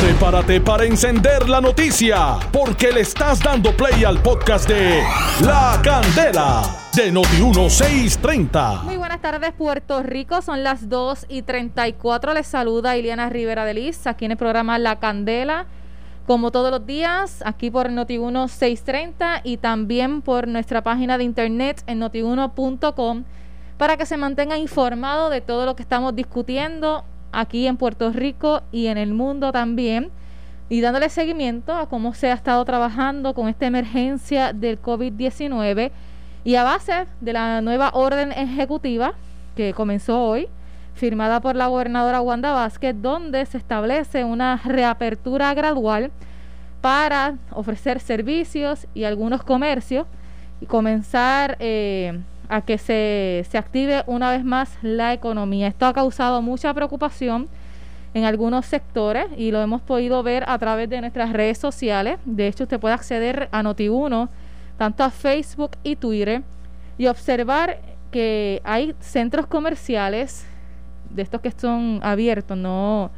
Prepárate para encender la noticia, porque le estás dando play al podcast de La Candela de Noti1630. Muy buenas tardes, Puerto Rico. Son las 2 y 34. Les saluda Iliana Rivera de Liz, aquí en el programa La Candela. Como todos los días, aquí por Noti1630 y también por nuestra página de internet en notiuno.com para que se mantenga informado de todo lo que estamos discutiendo aquí en Puerto Rico y en el mundo también, y dándole seguimiento a cómo se ha estado trabajando con esta emergencia del COVID-19 y a base de la nueva orden ejecutiva que comenzó hoy, firmada por la gobernadora Wanda Vázquez, donde se establece una reapertura gradual para ofrecer servicios y algunos comercios y comenzar eh, a que se, se active una vez más la economía. Esto ha causado mucha preocupación en algunos sectores y lo hemos podido ver a través de nuestras redes sociales. De hecho, usted puede acceder a Noti1, tanto a Facebook y Twitter, y observar que hay centros comerciales de estos que son abiertos, no,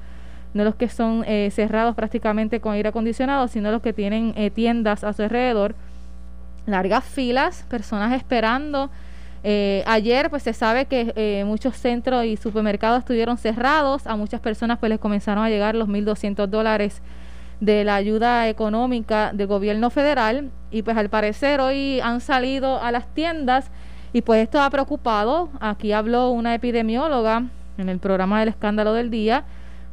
no los que son eh, cerrados prácticamente con aire acondicionado, sino los que tienen eh, tiendas a su alrededor. Largas filas, personas esperando eh, ayer pues se sabe que eh, muchos centros y supermercados estuvieron cerrados, a muchas personas pues les comenzaron a llegar los 1.200 dólares de la ayuda económica del gobierno federal. Y pues al parecer hoy han salido a las tiendas. Y pues esto ha preocupado, aquí habló una epidemióloga en el programa del escándalo del día,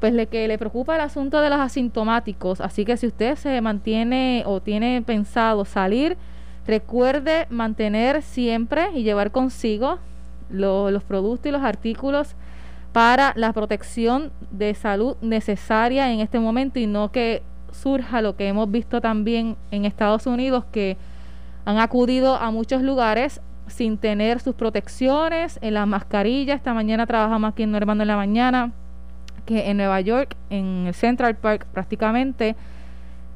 pues le que le preocupa el asunto de los asintomáticos, así que si usted se mantiene o tiene pensado salir, Recuerde mantener siempre y llevar consigo los productos y los artículos para la protección de salud necesaria en este momento y no que surja lo que hemos visto también en Estados Unidos que han acudido a muchos lugares sin tener sus protecciones, en las mascarillas. Esta mañana trabajamos aquí en Hermano en la mañana, que en Nueva York, en el Central Park prácticamente,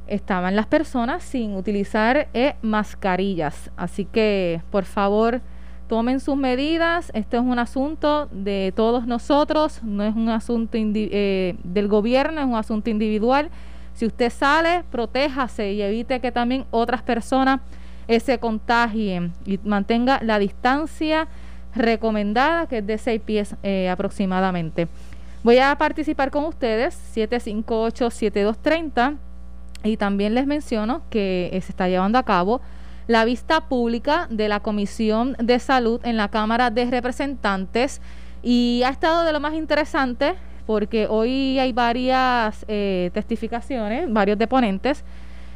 estaban las personas sin utilizar eh, mascarillas. Así que, por favor, tomen sus medidas. Esto es un asunto de todos nosotros, no es un asunto eh, del gobierno, es un asunto individual. Si usted sale, protéjase y evite que también otras personas eh, se contagien y mantenga la distancia recomendada, que es de 6 pies aproximadamente. Voy a participar con ustedes, 758-7230 y también les menciono que eh, se está llevando a cabo la vista pública de la Comisión de Salud en la Cámara de Representantes y ha estado de lo más interesante porque hoy hay varias eh, testificaciones, varios deponentes.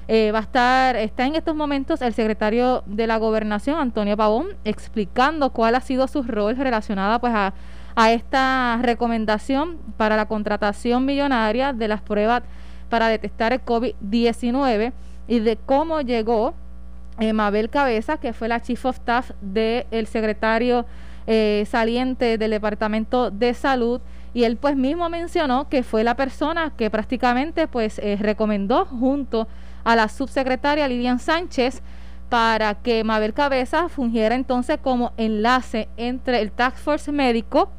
Eh, va a estar, está en estos momentos el secretario de la Gobernación, Antonio Pavón, explicando cuál ha sido su rol relacionada pues a, a esta recomendación para la contratación millonaria de las pruebas para detectar el COVID-19 y de cómo llegó eh, Mabel Cabeza, que fue la Chief of Staff del secretario eh, saliente del Departamento de Salud, y él pues mismo mencionó que fue la persona que prácticamente pues eh, recomendó junto a la subsecretaria Lilian Sánchez para que Mabel Cabeza fungiera entonces como enlace entre el Task Force médico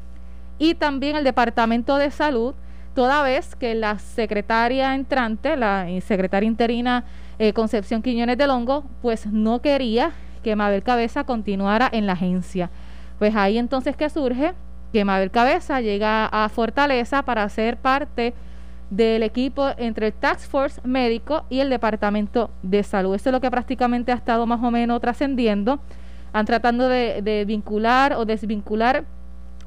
y también el Departamento de Salud toda vez que la secretaria entrante, la secretaria interina eh, Concepción Quiñones de Longo, pues no quería que Mabel Cabeza continuara en la agencia. Pues ahí entonces que surge que Mabel Cabeza llega a Fortaleza para ser parte del equipo entre el Task Force médico y el Departamento de Salud. Eso es lo que prácticamente ha estado más o menos trascendiendo. Han tratando de vincular o desvincular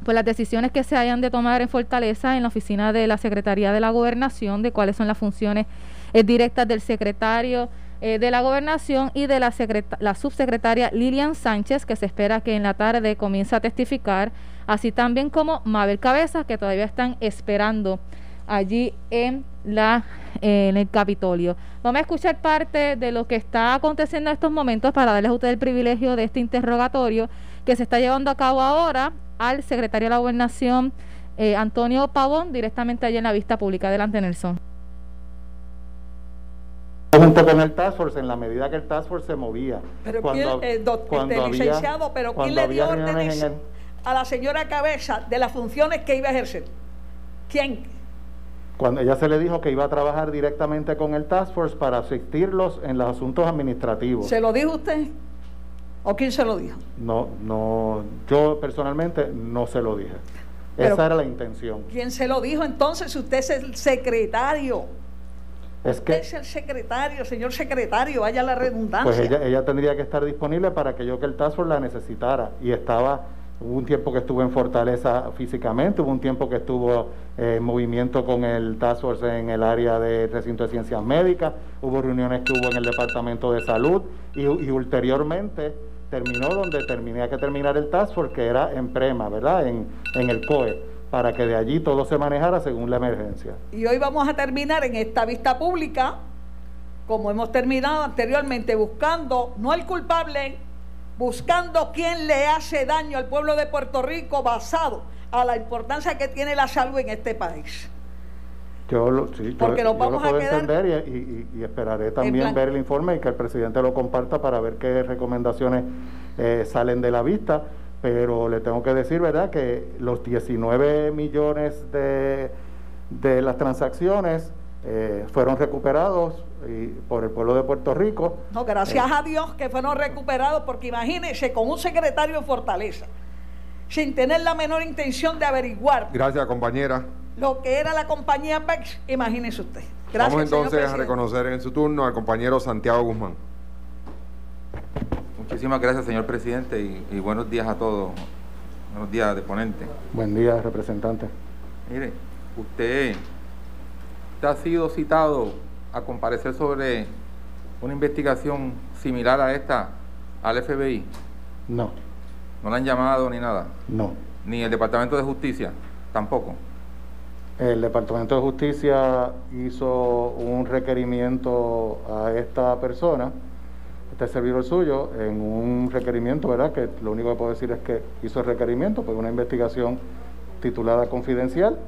pues las decisiones que se hayan de tomar en Fortaleza en la oficina de la Secretaría de la Gobernación, de cuáles son las funciones eh, directas del secretario eh, de la Gobernación y de la, la subsecretaria Lilian Sánchez, que se espera que en la tarde comience a testificar, así también como Mabel Cabeza, que todavía están esperando allí en la en el Capitolio. Vamos a escuchar parte de lo que está aconteciendo en estos momentos para darles a ustedes el privilegio de este interrogatorio que se está llevando a cabo ahora al secretario de la Gobernación, eh, Antonio Pavón, directamente allí en la vista pública. Adelante, Nelson. Junto con el Task Force, en la medida que el Task Force se movía. Pero cuando, ¿quién, eh, este, licenciado, pero ¿quién le dio órdenes a la señora Cabeza de las funciones que iba a ejercer? ¿Quién? cuando ella se le dijo que iba a trabajar directamente con el Task Force para asistirlos en los asuntos administrativos. ¿Se lo dijo usted? ¿O quién se lo dijo? No, no, yo personalmente no se lo dije. Esa era la intención. ¿Quién se lo dijo entonces? Usted es el secretario. Es que, es el secretario, señor secretario, vaya la redundancia. Pues ella, ella tendría que estar disponible para que yo que el Task Force la necesitara. Y estaba, hubo un tiempo que estuvo en Fortaleza físicamente, hubo un tiempo que estuvo eh, en movimiento con el Task Force en el área de recinto de ciencias médicas, hubo reuniones que hubo en el Departamento de Salud y, y ulteriormente terminó donde tenía que terminar el Task Force, que era en Prema, ¿verdad? En, en el COE para que de allí todo se manejara según la emergencia. Y hoy vamos a terminar en esta vista pública, como hemos terminado anteriormente, buscando no el culpable, buscando quién le hace daño al pueblo de Puerto Rico basado a la importancia que tiene la salud en este país. Yo lo, sí, Porque lo puedo entender y, esperaré también ver el informe y que el presidente lo comparta para ver qué recomendaciones eh, salen de la vista pero le tengo que decir, ¿verdad?, que los 19 millones de, de las transacciones eh, fueron recuperados por el pueblo de Puerto Rico. No, gracias eh, a Dios que fueron recuperados, porque imagínense, con un secretario en Fortaleza, sin tener la menor intención de averiguar. Gracias, compañera. Lo que era la compañía PEX, imagínese usted. Gracias, Vamos entonces a reconocer en su turno al compañero Santiago Guzmán. Muchísimas gracias, señor presidente, y, buenos días a todos. Buenos días, de ponente. Buen día, representante. Mire, usted, ha sido citado a comparecer sobre una investigación similar a esta al FBI. No. ¿No la han llamado ni nada? No. ¿Ni el Departamento de Justicia? Tampoco. El Departamento de Justicia hizo un requerimiento a esta persona este servidor suyo en un requerimiento, ¿verdad? Que lo único que puedo decir es que hizo el requerimiento, pues una investigación titulada confidencial,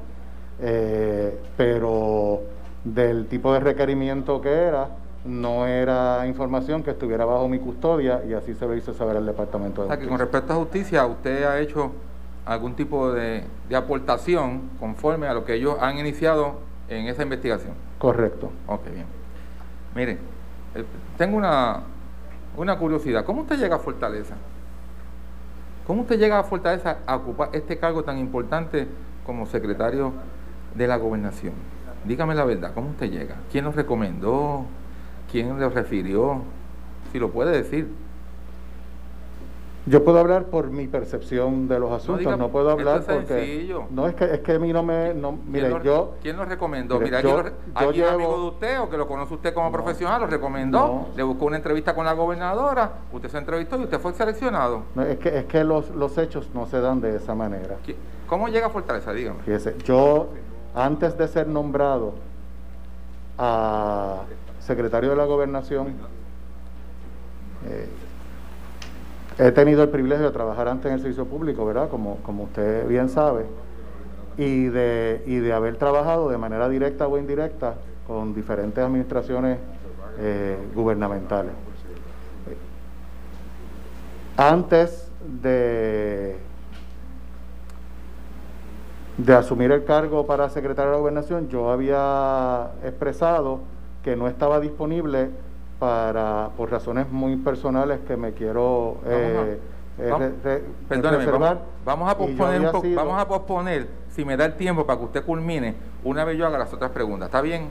eh, pero del tipo de requerimiento que era, no era información que estuviera bajo mi custodia y así se lo hizo saber el Departamento de o sea, que con respecto a justicia, usted ha hecho algún tipo de, de aportación conforme a lo que ellos han iniciado en esa investigación. Correcto. Ok, bien. Mire, eh, tengo una, una curiosidad, ¿cómo usted llega a Fortaleza? ¿Cómo usted llega a Fortaleza a ocupar este cargo tan importante como secretario de la gobernación? Dígame la verdad, ¿cómo usted llega? ¿Quién lo recomendó? ¿Quién lo refirió? Si lo puede decir. Yo puedo hablar por mi percepción de los asuntos, no, puedo hablar porque no es que es que a mí no me no, mire, ¿Quién yo ¿Quién lo recomendó? Mira, yo, ¿alguien amigo de usted o que lo conoce usted como profesional lo recomendó, le buscó una entrevista con la gobernadora, usted se entrevistó y usted fue seleccionado. es que es que los, los hechos no se dan de esa manera. ¿Cómo llega a Fortaleza? Dígame. Fíjese, yo antes de ser nombrado a secretario de la gobernación eh, He tenido el privilegio de trabajar antes en el servicio público, ¿verdad? Como, como usted bien sabe, y de, y de haber trabajado de manera directa o indirecta con diferentes administraciones eh, gubernamentales. Antes de, de asumir el cargo para secretario de la gobernación, yo había expresado que no estaba disponible para por razones muy personales que me quiero eh, eh, reservar. Vamos, a posponer vamos a posponer, si me da el tiempo para que usted culmine, una vez yo haga las otras preguntas. ¿Está bien?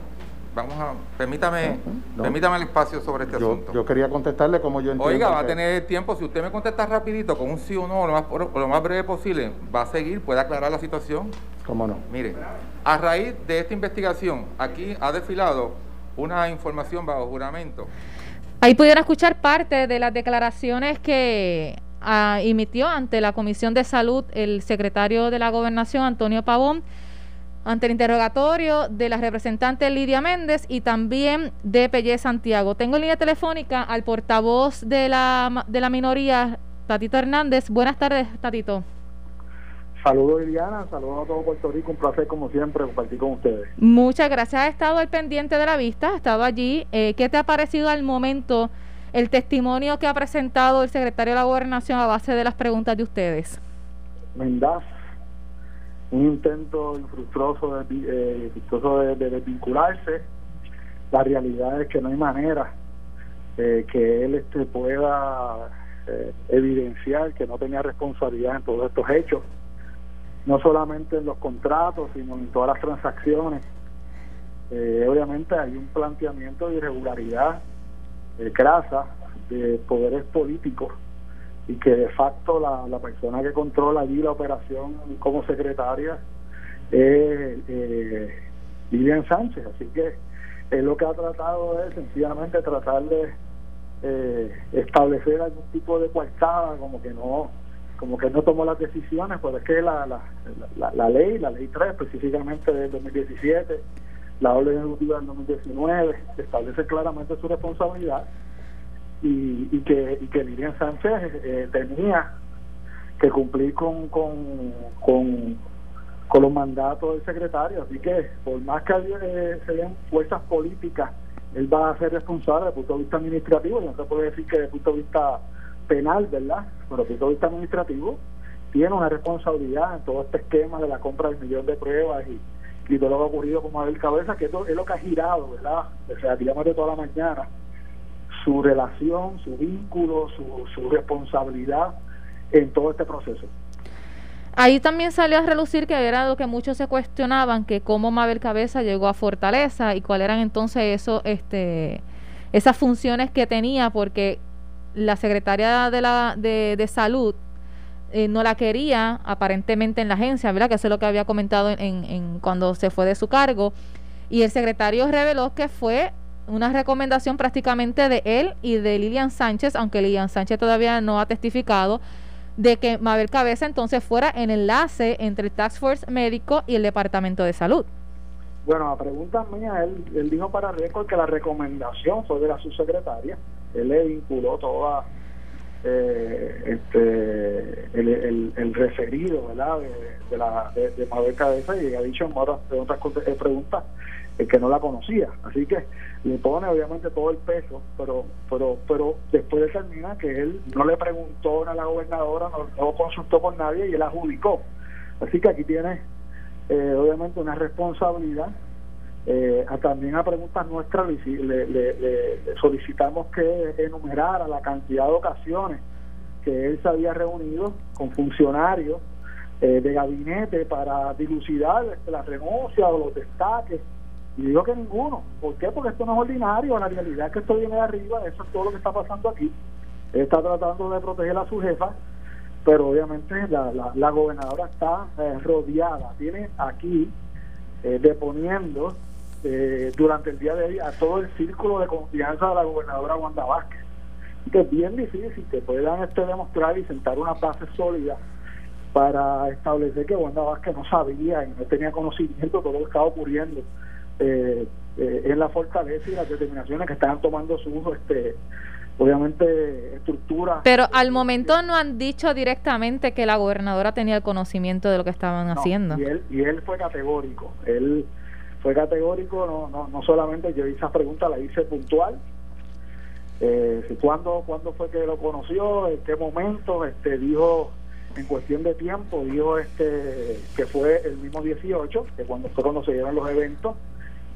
Vamos a, permítame, permítame el espacio sobre este asunto. Yo quería contestarle como yo entiendo. Oiga, va a tener tiempo, si usted me contesta rapidito, con un sí o no, lo más, lo más breve posible, va a seguir, puede aclarar la situación. ¿Cómo no? Mire, a raíz de esta investigación, aquí ha desfilado una información bajo juramento. Ahí pudieron escuchar parte de las declaraciones que ah, emitió ante la Comisión de Salud el secretario de la Gobernación, Antonio Pavón, ante el interrogatorio de la representante Lidia Méndez y también de Pelle Santiago. Tengo en línea telefónica al portavoz de la, de la minoría, Tatito Hernández. Buenas tardes, Tatito. Saludos Liliana, saludos a todo Puerto Rico, un placer como siempre compartir con ustedes. Muchas gracias, ha estado al pendiente de la vista, ha estado allí. Eh, ¿Qué te ha parecido al momento el testimonio que ha presentado el secretario de la Gobernación a base de las preguntas de ustedes? Mendaz, un intento infructuoso de, eh, de, de desvincularse. La realidad es que no hay manera eh, que él este, pueda eh, evidenciar que no tenía responsabilidad en todos estos hechos, no solamente en los contratos, sino en todas las transacciones. Eh, obviamente hay un planteamiento de irregularidad eh, grasa de poderes políticos y que de facto la, la persona que controla allí la operación como secretaria es eh, Lilian Sánchez. Así que lo que ha tratado es sencillamente tratar de eh, establecer algún tipo de coartada, como que no como que no tomó las decisiones, pues es que la, la, la, la ley, la ley 3 específicamente del 2017, la orden ejecutiva del 2019, establece claramente su responsabilidad y, y que y que Lilian Sánchez eh, tenía que cumplir con, con, con, los mandatos del secretario. Así que, por más que eh, se den fuerzas políticas, él va a ser responsable desde el punto de vista administrativo. Y no se puede decir que desde el punto de vista penal, ¿verdad? Pero punto de vista administrativo, tiene una responsabilidad en todo este esquema de la compra del millón de pruebas y, y todo lo que ha ocurrido con Mabel Cabeza, que esto es lo que ha girado, ¿verdad? O sea, digamos de toda la mañana, su relación, su vínculo, su, su responsabilidad en todo este proceso. Ahí también salió a relucir que era lo que muchos se cuestionaban, que cómo Mabel Cabeza llegó a Fortaleza y cuáles eran entonces eso, este, esas funciones que tenía, porque la secretaria de, la, de, de salud eh, no la quería aparentemente en la agencia, ¿verdad? Que eso es lo que había comentado en, en cuando se fue de su cargo. Y el secretario reveló que fue una recomendación prácticamente de él y de Lilian Sánchez, aunque Lilian Sánchez todavía no ha testificado, de que Mabel Cabeza entonces fuera el enlace entre el Task Force médico y el Departamento de Salud. Bueno, a pregunta mía, él, él dijo para récord que la recomendación fue de la subsecretaria. Él le vinculó toda eh, este, el, el, referido ¿verdad? de, de, la, de, de Mabel Cabeza y ha dicho en otras, en otras preguntas el que no la conocía. Así que le pone obviamente todo el peso, pero pero pero después determina que él no le preguntó a la gobernadora, no, no consultó con nadie y él adjudicó. Así que aquí tiene eh, obviamente una responsabilidad. Eh, a, también a preguntas nuestras le, solicitamos que enumerara la cantidad de ocasiones que él se había reunido con funcionarios eh, de gabinete para dilucidar la renuncia o los destaques y digo que ninguno. ¿Por qué? Porque esto no es ordinario. La realidad es que esto viene de arriba. Eso es todo lo que está pasando aquí. Él está tratando de proteger a su jefa, pero obviamente la, la, la gobernadora está eh, rodeada. Tiene aquí eh, deponiendo eh, durante el día de hoy a todo el círculo de confianza de la gobernadora Wanda Vázquez. Que es bien difícil que puedan este demostrar y sentar una base sólida para establecer que Wanda Vázquez no sabía y no tenía conocimiento de todo lo que estaba ocurriendo eh, eh, en la fortaleza y las determinaciones que están tomando sus este obviamente estructuras. Pero al momento no han dicho directamente que la gobernadora tenía el conocimiento de lo que estaban no, haciendo. y él y él fue categórico. Él fue categórico no no, no solamente yo hice esa pregunta la hice puntual eh, ¿cuándo, ¿cuándo fue que lo conoció en qué momento este dijo en cuestión de tiempo dijo este que fue el mismo 18 que cuando fue cuando se dieron los eventos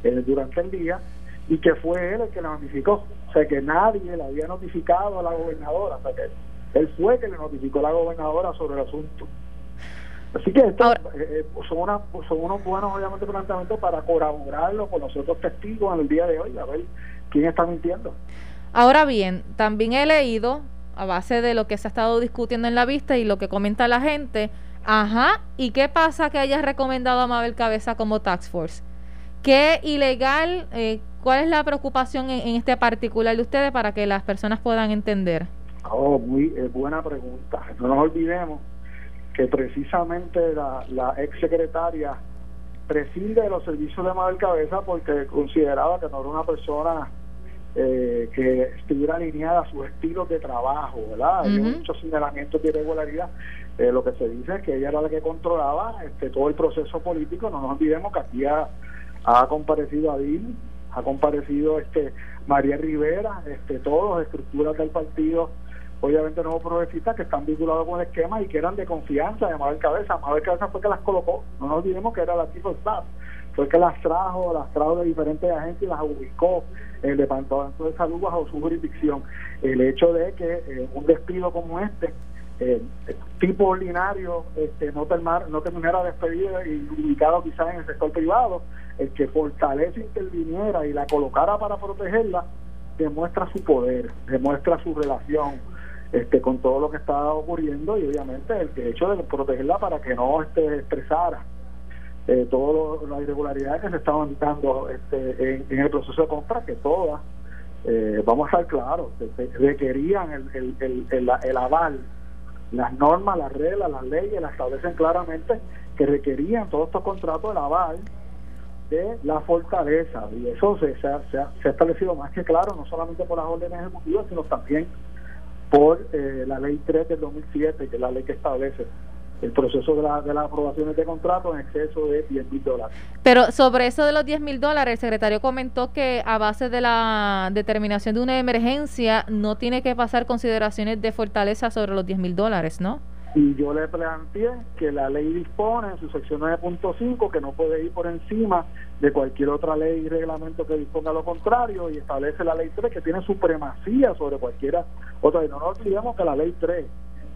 eh, durante el día y que fue él el que la notificó. O sea, que nadie le había notificado a la gobernadora. O sea, que él fue que le notificó a la gobernadora sobre el asunto. Así que esto Ahora, eh, son, una, son unos buenos, obviamente, planteamientos para corroborarlo con los otros testigos en el día de hoy, a ver quién está mintiendo. Ahora bien, también he leído, a base de lo que se ha estado discutiendo en la vista y lo que comenta la gente, ajá, ¿y qué pasa que haya recomendado a Mabel Cabeza como Tax Force? ¿Qué ilegal, eh, cuál es la preocupación en, en, este particular de ustedes para que las personas puedan entender? Oh, muy eh, buena pregunta. No nos olvidemos que precisamente la, la ex secretaria prescinde de los servicios de Mabel Cabeza porque consideraba que no era una persona eh, que estuviera alineada a sus estilos de trabajo, ¿verdad? Hay uh -huh. muchos señalamientos de irregularidad. Eh, lo que se dice es que ella era la que controlaba este todo el proceso político. No nos olvidemos que aquí ha, ha comparecido Adil, ha comparecido este María Rivera, este todos estructuras del partido obviamente nuevos progresistas que están vinculados con el esquema y que eran de confianza de Mabel Cabeza. Mabel Cabeza fue que las colocó, no nos olvidemos que era la tipo staff, fue que las trajo, las trajo de diferentes agencias y las ubicó el Departamento de Salud bajo su jurisdicción. El hecho de que eh, un despido como este, eh, tipo ordinario, este, no, terminar, no terminara despedida y ubicado quizás en el sector privado, el que fortalece interviniera y la colocara para protegerla, demuestra su poder, demuestra su relación este, con todo lo que está ocurriendo y obviamente el hecho de protegerla para que no esté expresara eh, todas las irregularidades que se estaban dando este, en, el proceso de compra, que todas, eh, vamos a estar claros, requerían el, el, el, el, aval, las normas, las reglas, las leyes, las establecen claramente que requerían todos estos contratos el aval de la fortaleza. Y eso se, se, ha, se, ha, establecido más que claro no solamente por las órdenes ejecutivas sino también por eh, la ley 3 del 2007 que es la ley que establece el proceso de, la, de las aprobaciones de contrato en exceso de 10 mil dólares. Pero sobre eso de los 10 mil dólares, el secretario comentó que a base de la determinación de una emergencia no tiene que pasar consideraciones de fortaleza sobre los 10 mil dólares, ¿no? Y yo le planteé que la ley dispone en su sección 9.5 que no puede ir por encima de cualquier otra ley y reglamento que disponga lo contrario y establece la ley 3 que tiene supremacía sobre cualquiera otra. Y no nos olvidemos que la ley 3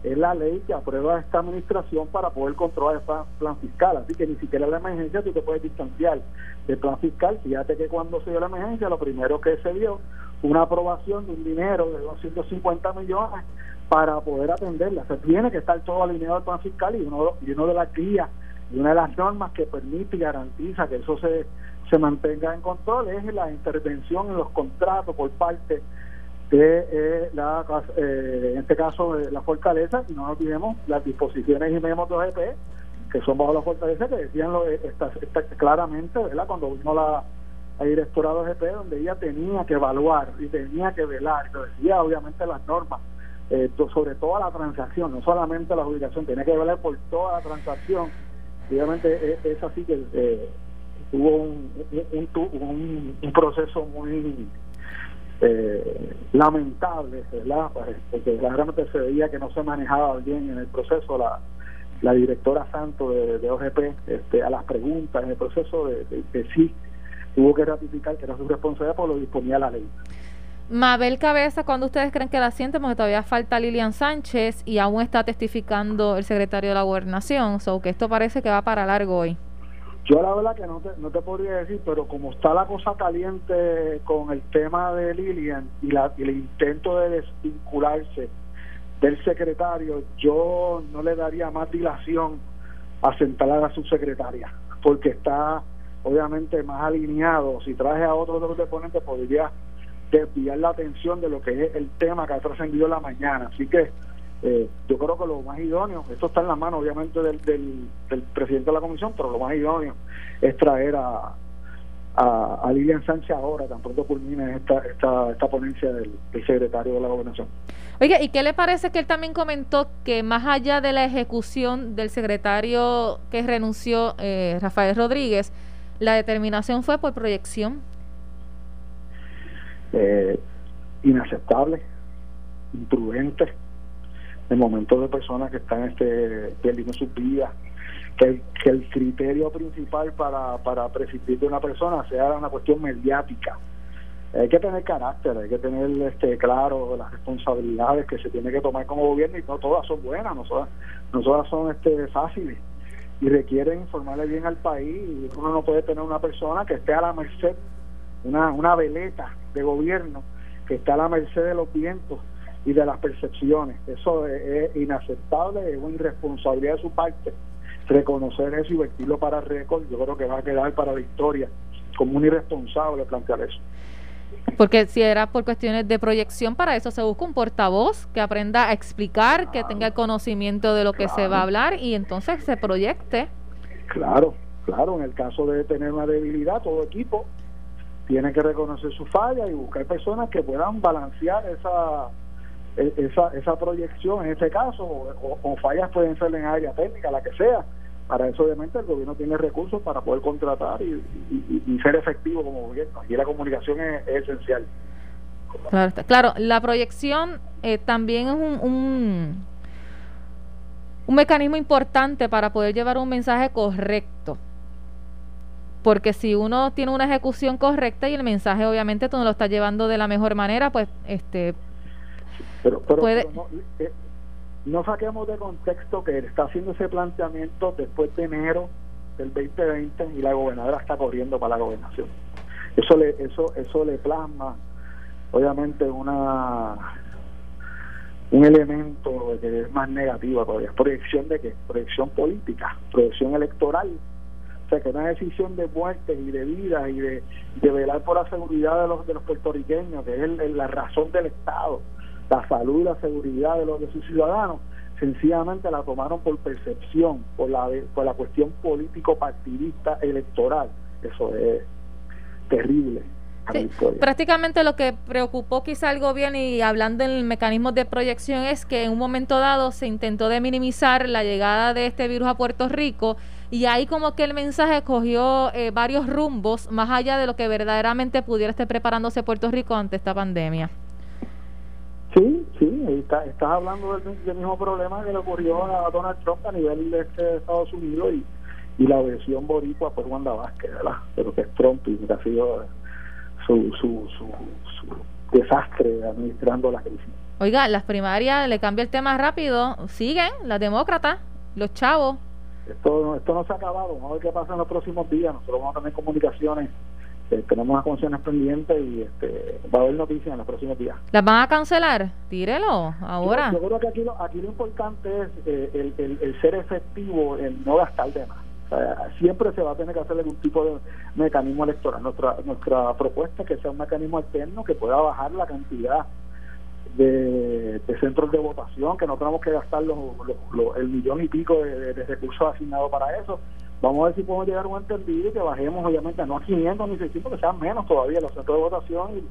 es la ley que aprueba esta administración para poder controlar el plan, fiscal. Así que ni siquiera la emergencia tú te puedes distanciar del plan fiscal. Fíjate que cuando se dio la emergencia, lo primero que se dio una aprobación de un dinero de 250 millones para poder atenderla. Se tiene que estar todo alineado al plan fiscal y uno, y uno de las guías y una de las normas que permite y garantiza que eso se, se mantenga en control es la intervención en los contratos por parte de eh, la, eh, en este caso de la fortaleza y no olvidemos las disposiciones y memos de OGP que son bajo la fortaleza que decían lo, esta, esta, claramente ¿verdad? cuando vino la, la directora de OGP donde ella tenía que evaluar y tenía que velar lo decía obviamente las normas eh, sobre toda la transacción, no solamente la adjudicación, tiene que velar por toda la transacción. Obviamente es, así que eh, hubo un, un, un, proceso muy eh, lamentable, ¿verdad? Pues, porque realmente se veía que no se manejaba bien en el proceso la, la directora Santo de, OGP este, a las preguntas en el proceso de, de, sí tuvo que ratificar que era su responsabilidad, por lo disponía la ley. Mabel Cabeza, ¿cuándo ustedes creen que la sienten? Porque todavía falta Lilian Sánchez y aún está testificando el secretario de la gobernación, o que esto parece que va para largo hoy. Yo la verdad que no te, no te podría decir, pero como está la cosa caliente con el tema de Lilian y, y el intento de desvincularse del secretario, yo no le daría más dilación a sentar a la subsecretaria, porque está obviamente más alineado. Si traje a otro de los deponentes, podría desviar la atención de lo que es el tema que ha trascendido la mañana. Así que eh, yo creo que lo más idóneo, esto está en la mano obviamente del, del, presidente de la comisión, pero lo más idóneo es traer a, a, Lilian Sánchez ahora, tan pronto culmine esta, esta, esta ponencia del, secretario de la gobernación. Oiga, ¿y qué le parece que él también comentó que más allá de la ejecución del secretario que renunció, eh, Rafael Rodríguez, la determinación fue por proyección? Eh, inaceptable, imprudente, en momentos de personas que están este, perdiendo sus vidas, que el, que el criterio principal para, para prescindir de una persona sea una cuestión mediática. Hay que tener carácter, hay que tener este claro las responsabilidades que se tiene que tomar como gobierno y no todas son buenas, no todas, no todas son este fáciles y requieren informarle bien al país. Uno no puede tener una persona que esté a la merced, una, una veleta de gobierno que está a la merced de los vientos y de las percepciones. Eso es, inaceptable, es una irresponsabilidad de su parte reconocer eso y vertirlo para récord. Yo creo que va a quedar para la historia como un irresponsable plantear eso. Porque si era por cuestiones de proyección, para eso se busca un portavoz que aprenda a explicar, que tenga conocimiento de lo que se va a hablar y entonces se proyecte. Claro, claro, en el caso de tener una debilidad, todo equipo tiene que reconocer su falla y buscar personas que puedan balancear esa e, esa, esa proyección en ese caso o, fallas pueden ser en área técnica la que sea. Para eso obviamente el gobierno tiene recursos para poder contratar y, ser efectivo como gobierno. Y la comunicación es, esencial. Claro, claro. La proyección eh, también es un, un, un mecanismo importante para poder llevar un mensaje correcto. Porque si uno tiene una ejecución correcta y el mensaje obviamente tú no lo estás llevando de la mejor manera, pues este pero, pero, no, eh, no, saquemos de contexto que él está haciendo ese planteamiento después de enero del 2020 y la gobernadora está corriendo para la gobernación. Eso le, eso, eso le plasma, obviamente, una un elemento que es más negativo todavía. ¿Proyección de qué? Proyección política, proyección electoral. Que una decisión de muerte y de vida y de, de velar por la seguridad de los, de los puertorriqueños, que es la razón del Estado, la salud y la seguridad de los de sus ciudadanos, sencillamente la tomaron por percepción, por la, por la cuestión político-partidista electoral. Eso es terrible. Prácticamente lo que preocupó quizá al gobierno y hablando en mecanismos de proyección es que en un momento dado se intentó de minimizar la llegada de este virus a Puerto Rico y ahí como que el mensaje cogió eh, varios rumbos más allá de lo que verdaderamente pudiera estar preparándose Puerto Rico ante esta pandemia. Sí, sí, está, estás hablando del, mismo problema que le ocurrió a Donald Trump a nivel de, este Estados Unidos y, y la versión boricua fue Wanda Vázquez, ¿verdad? Pero que es Trump y que ha sido su, su, su, desastre administrando la crisis. Oiga, las primarias, le cambia el tema rápido, siguen las demócratas, los chavos. Esto, esto no se ha acabado, vamos a ver qué pasa en los próximos días, nosotros vamos a tener comunicaciones eh, tenemos las funciones pendientes y este, va a haber noticias en los próximos días. ¿Las van a cancelar? Tírelo ahora. Yo, creo que aquí lo, aquí lo importante es eh, el, el, ser efectivo, el no gastar de más. Siempre se va a tener que hacer algún tipo de mecanismo electoral. Nuestra, nuestra propuesta es que sea un mecanismo alterno que pueda bajar la cantidad de, centros de votación, que no tenemos que gastar los, el millón y pico de recursos asignados para eso, Vamos a ver si podemos llegar a un entendido y que bajemos, obviamente, no a 500 ni 600, que sean menos todavía los centros de votación y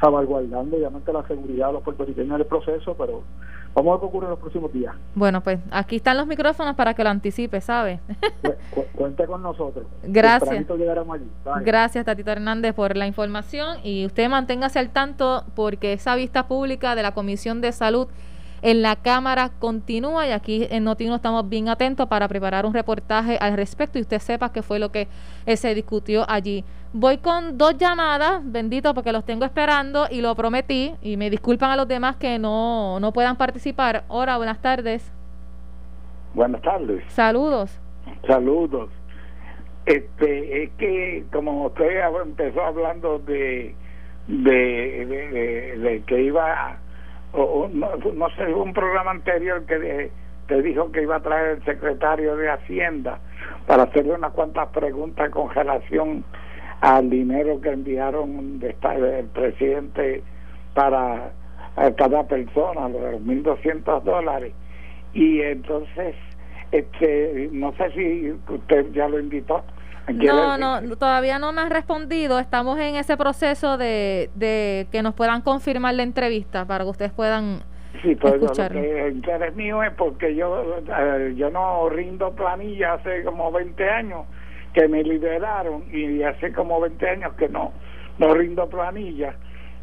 salvaguardando, obviamente, la seguridad de los puertorriqueños del proceso, pero vamos a ver qué ocurre en los próximos días. Bueno, pues aquí están los micrófonos para que lo anticipe, ¿sabe? cuente con nosotros. Gracias. Gracias, Tatito Hernández, por la información y usted manténgase al tanto porque esa vista pública de la Comisión de Salud en la Cámara continúa y aquí en Notino estamos bien atentos para preparar un reportaje al respecto y usted sepa qué fue lo que eh, se discutió allí. Voy con dos llamadas, bendito, porque los tengo esperando y lo prometí y me disculpan a los demás que no, no puedan participar. Hola, buenas tardes. Buenas tardes. Saludos. Saludos. Este, es que como usted empezó hablando de, de, de que iba o, no, sé, un programa anterior que te dijo que iba a traer el secretario de Hacienda para hacerle unas cuantas preguntas con relación al dinero que enviaron de el presidente para cada persona, los 1.200 dólares. Y entonces, este no sé si usted ya lo invitó no, no, todavía no me han respondido. Estamos en ese proceso de, de que nos puedan confirmar la entrevista para que ustedes puedan sí, pues el interés mío es porque yo, eh, yo no rindo planilla hace como 20 años que me liberaron y hace como 20 años que no, no rindo planilla.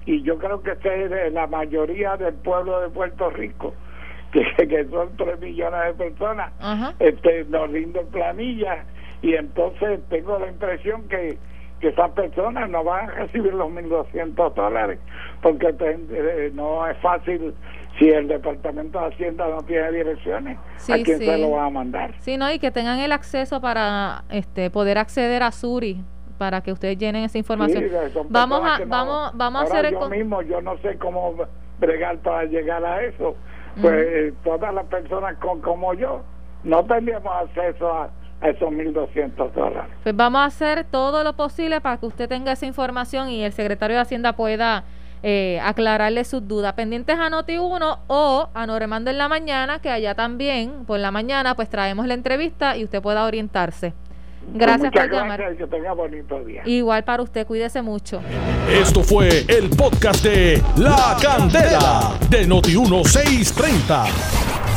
Y yo creo que este la mayoría del pueblo de Puerto Rico, que, que son 3 millones de personas, este no rindo planilla y entonces tengo la impresión que, que esas personas no van a recibir los 1.200 dólares porque eh, no es fácil si el Departamento de Hacienda no tiene direcciones, ¿a quién se lo va a mandar? Sí, no, y que tengan el acceso para este poder acceder a Suri para que ustedes llenen esa información. vamos a vamos vamos a hacer el yo mismo yo no sé cómo bregar para llegar a eso. Pues todas las personas con, como yo no tendríamos acceso a a esos 1.200 dólares. Pues vamos a hacer todo lo posible para que usted tenga esa información y el secretario de Hacienda pueda eh, aclararle sus dudas. Pendientes a Noti1 o a Normando en la mañana, que allá también, por la mañana, pues traemos la entrevista y usted pueda orientarse. Gracias por llamar. Que tenga bonito día. Igual para usted, cuídese mucho. Esto fue el podcast de La Candela de Noti1630.